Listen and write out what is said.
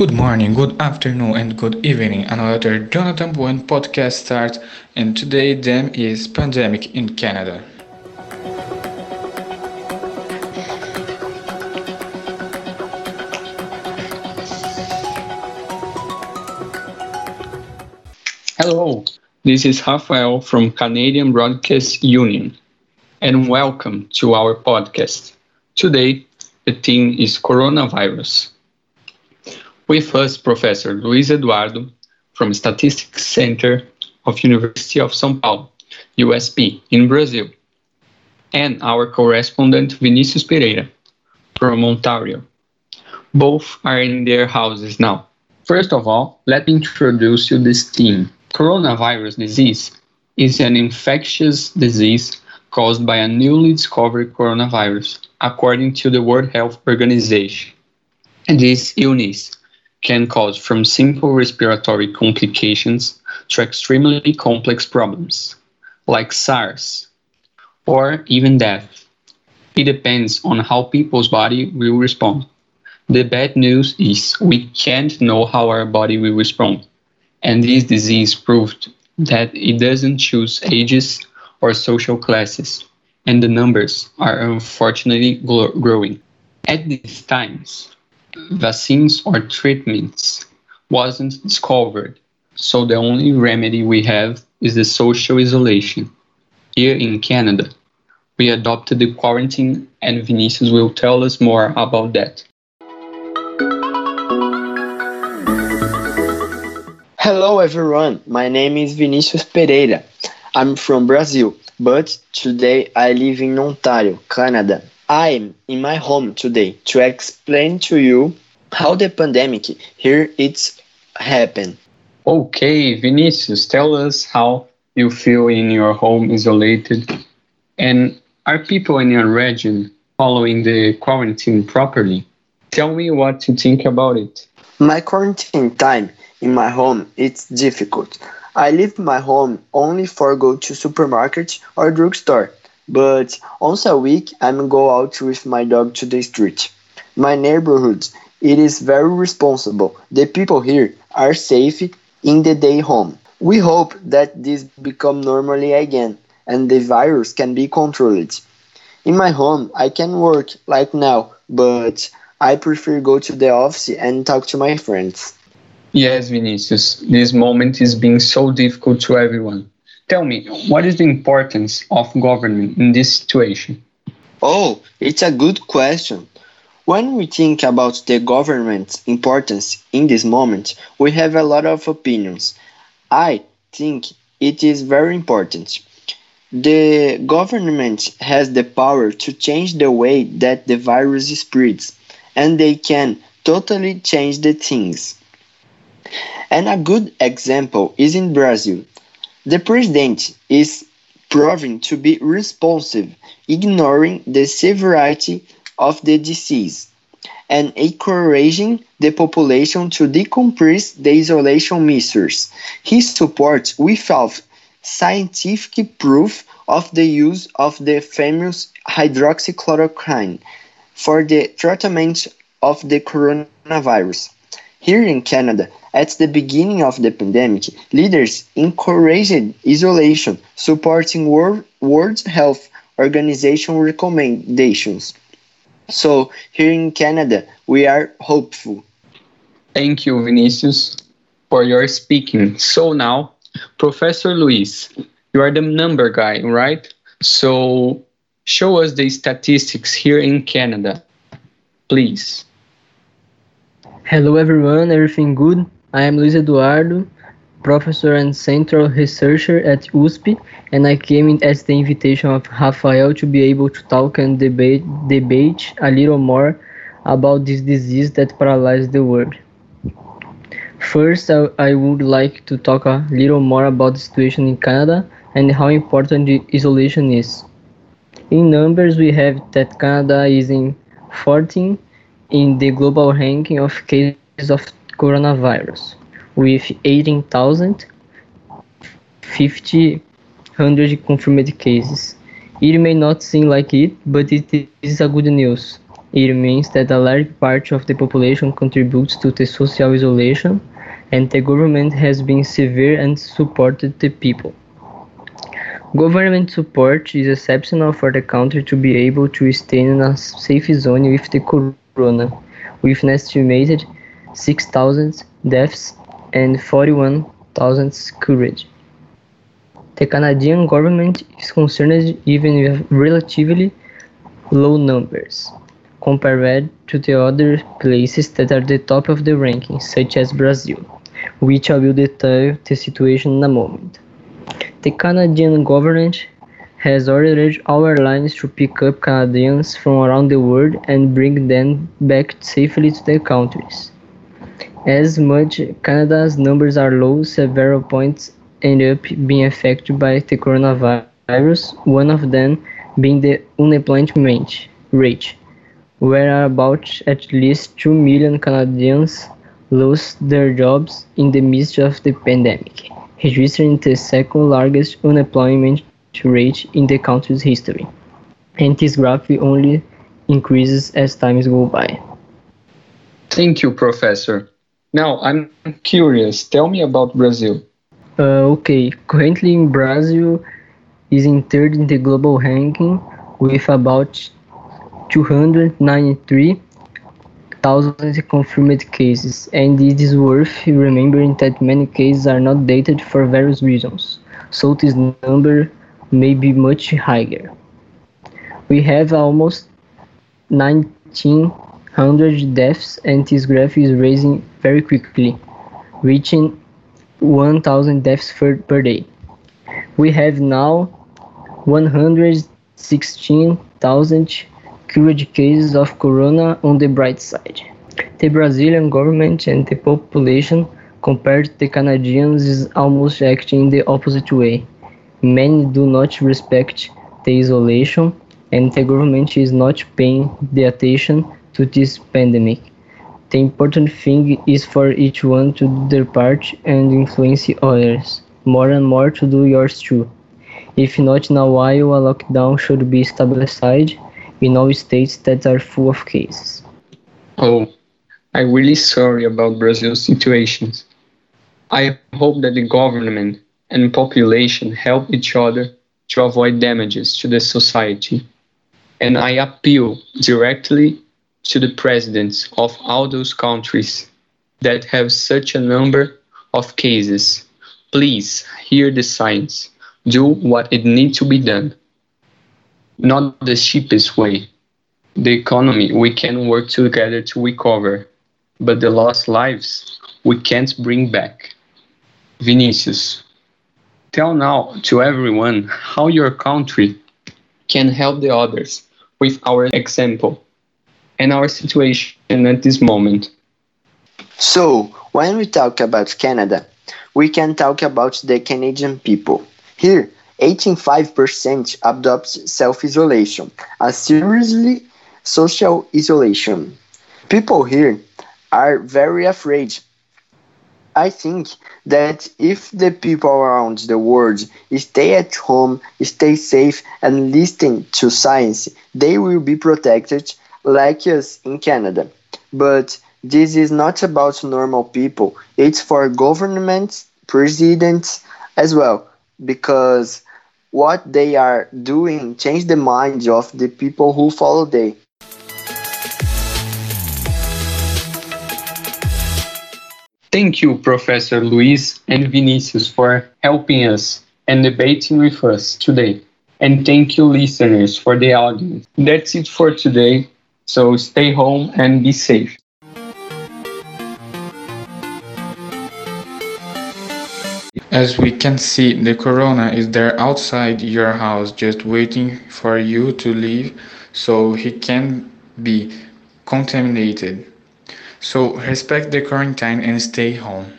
Good morning, good afternoon, and good evening. Another Jonathan Buen podcast starts, and today them is pandemic in Canada. Hello, this is Rafael from Canadian Broadcast Union, and welcome to our podcast. Today, the theme is coronavirus. With us, Professor Luis Eduardo from Statistics Center of University of São Paulo, USP, in Brazil, and our correspondent Vinicius Pereira from Ontario. Both are in their houses now. First of all, let me introduce you this theme. Coronavirus disease is an infectious disease caused by a newly discovered coronavirus, according to the World Health Organization. And this illness can cause from simple respiratory complications to extremely complex problems, like SARS, or even death. It depends on how people's body will respond. The bad news is we can't know how our body will respond and this disease proved that it doesn't choose ages or social classes, and the numbers are unfortunately growing. At these times, vaccines or treatments wasn't discovered, so the only remedy we have is the social isolation. Here in Canada, we adopted the quarantine, and Vinicius will tell us more about that. Hello everyone, my name is Vinicius Pereira. I'm from Brazil, but today I live in Ontario, Canada. I'm in my home today to explain to you how the pandemic here it's happened. Okay, Vinicius, tell us how you feel in your home isolated and are people in your region following the quarantine properly? Tell me what you think about it. My quarantine time in my home it's difficult. I leave my home only for go to supermarket or drugstore, but once a week I'm go out with my dog to the street. My neighborhood it is very responsible. The people here are safe in the day home. We hope that this become normally again and the virus can be controlled. In my home I can work like now, but I prefer go to the office and talk to my friends. Yes, Vinicius, this moment is being so difficult to everyone. Tell me, what is the importance of government in this situation? Oh, it's a good question. When we think about the government's importance in this moment, we have a lot of opinions. I think it is very important. The government has the power to change the way that the virus spreads, and they can totally change the things. And a good example is in Brazil. The president is proving to be responsive, ignoring the severity of the disease and encouraging the population to decompress the isolation measures. He supports without scientific proof of the use of the famous hydroxychloroquine for the treatment of the coronavirus. Here in Canada, at the beginning of the pandemic, leaders encouraged isolation, supporting World, World Health Organization recommendations. So, here in Canada, we are hopeful. Thank you, Vinicius, for your speaking. So, now, Professor Luis, you are the number guy, right? So, show us the statistics here in Canada, please. Hello everyone, everything good? I am Luis Eduardo, professor and central researcher at USP, and I came in at the invitation of Rafael to be able to talk and debate, debate a little more about this disease that paralyzes the world. First, I, I would like to talk a little more about the situation in Canada and how important the isolation is. In numbers, we have that Canada is in 14 in the global ranking of cases of coronavirus, with 18,500 confirmed cases. It may not seem like it, but it is a good news. it means that a large part of the population contributes to the social isolation and the government has been severe and supported the people. Government support is exceptional for the country to be able to stay in a safe zone with the with an estimated 6,000 deaths and 41,000 cured. The Canadian government is concerned even with relatively low numbers compared to the other places that are at the top of the ranking, such as Brazil, which I will detail the situation in a moment. The Canadian government has ordered all airlines to pick up Canadians from around the world and bring them back safely to their countries. As much Canada's numbers are low, several points end up being affected by the coronavirus, one of them being the unemployment rate, where about at least 2 million Canadians lost their jobs in the midst of the pandemic registering the second largest unemployment rate in the country's history. And this graph only increases as times go by. Thank you, Professor. Now, I'm curious. Tell me about Brazil. Uh, okay, currently in Brazil is in third in the global ranking with about 293 thousand confirmed cases, and it is worth remembering that many cases are not dated for various reasons, so this number may be much higher. We have almost 1900 deaths, and this graph is rising very quickly, reaching 1000 deaths per, per day. We have now 116,000 cured cases of corona on the bright side. The Brazilian government and the population compared to the Canadians is almost acting in the opposite way. Many do not respect the isolation and the government is not paying the attention to this pandemic. The important thing is for each one to do their part and influence others. More and more to do yours too. If not a while, a lockdown should be established in all states that are full of cases. Oh, I'm really sorry about Brazil's situation. I hope that the government and population help each other to avoid damages to the society. And I appeal directly to the presidents of all those countries that have such a number of cases. Please hear the signs. Do what it needs to be done not the cheapest way. The economy, we can work together to recover, but the lost lives, we can't bring back. Vinicius, tell now to everyone how your country can help the others with our example and our situation at this moment. So, when we talk about Canada, we can talk about the Canadian people. Here, 85% adopt self-isolation, a seriously social isolation. People here are very afraid. I think that if the people around the world stay at home, stay safe, and listen to science, they will be protected like us in Canada. But this is not about normal people, it's for governments, presidents as well, because what they are doing change the minds of the people who follow them. Thank you, Professor Luis and Vinicius, for helping us and debating with us today. And thank you, listeners, for the audience. That's it for today. So stay home and be safe. As we can see, the corona is there outside your house just waiting for you to leave so he can be contaminated. So respect the quarantine and stay home.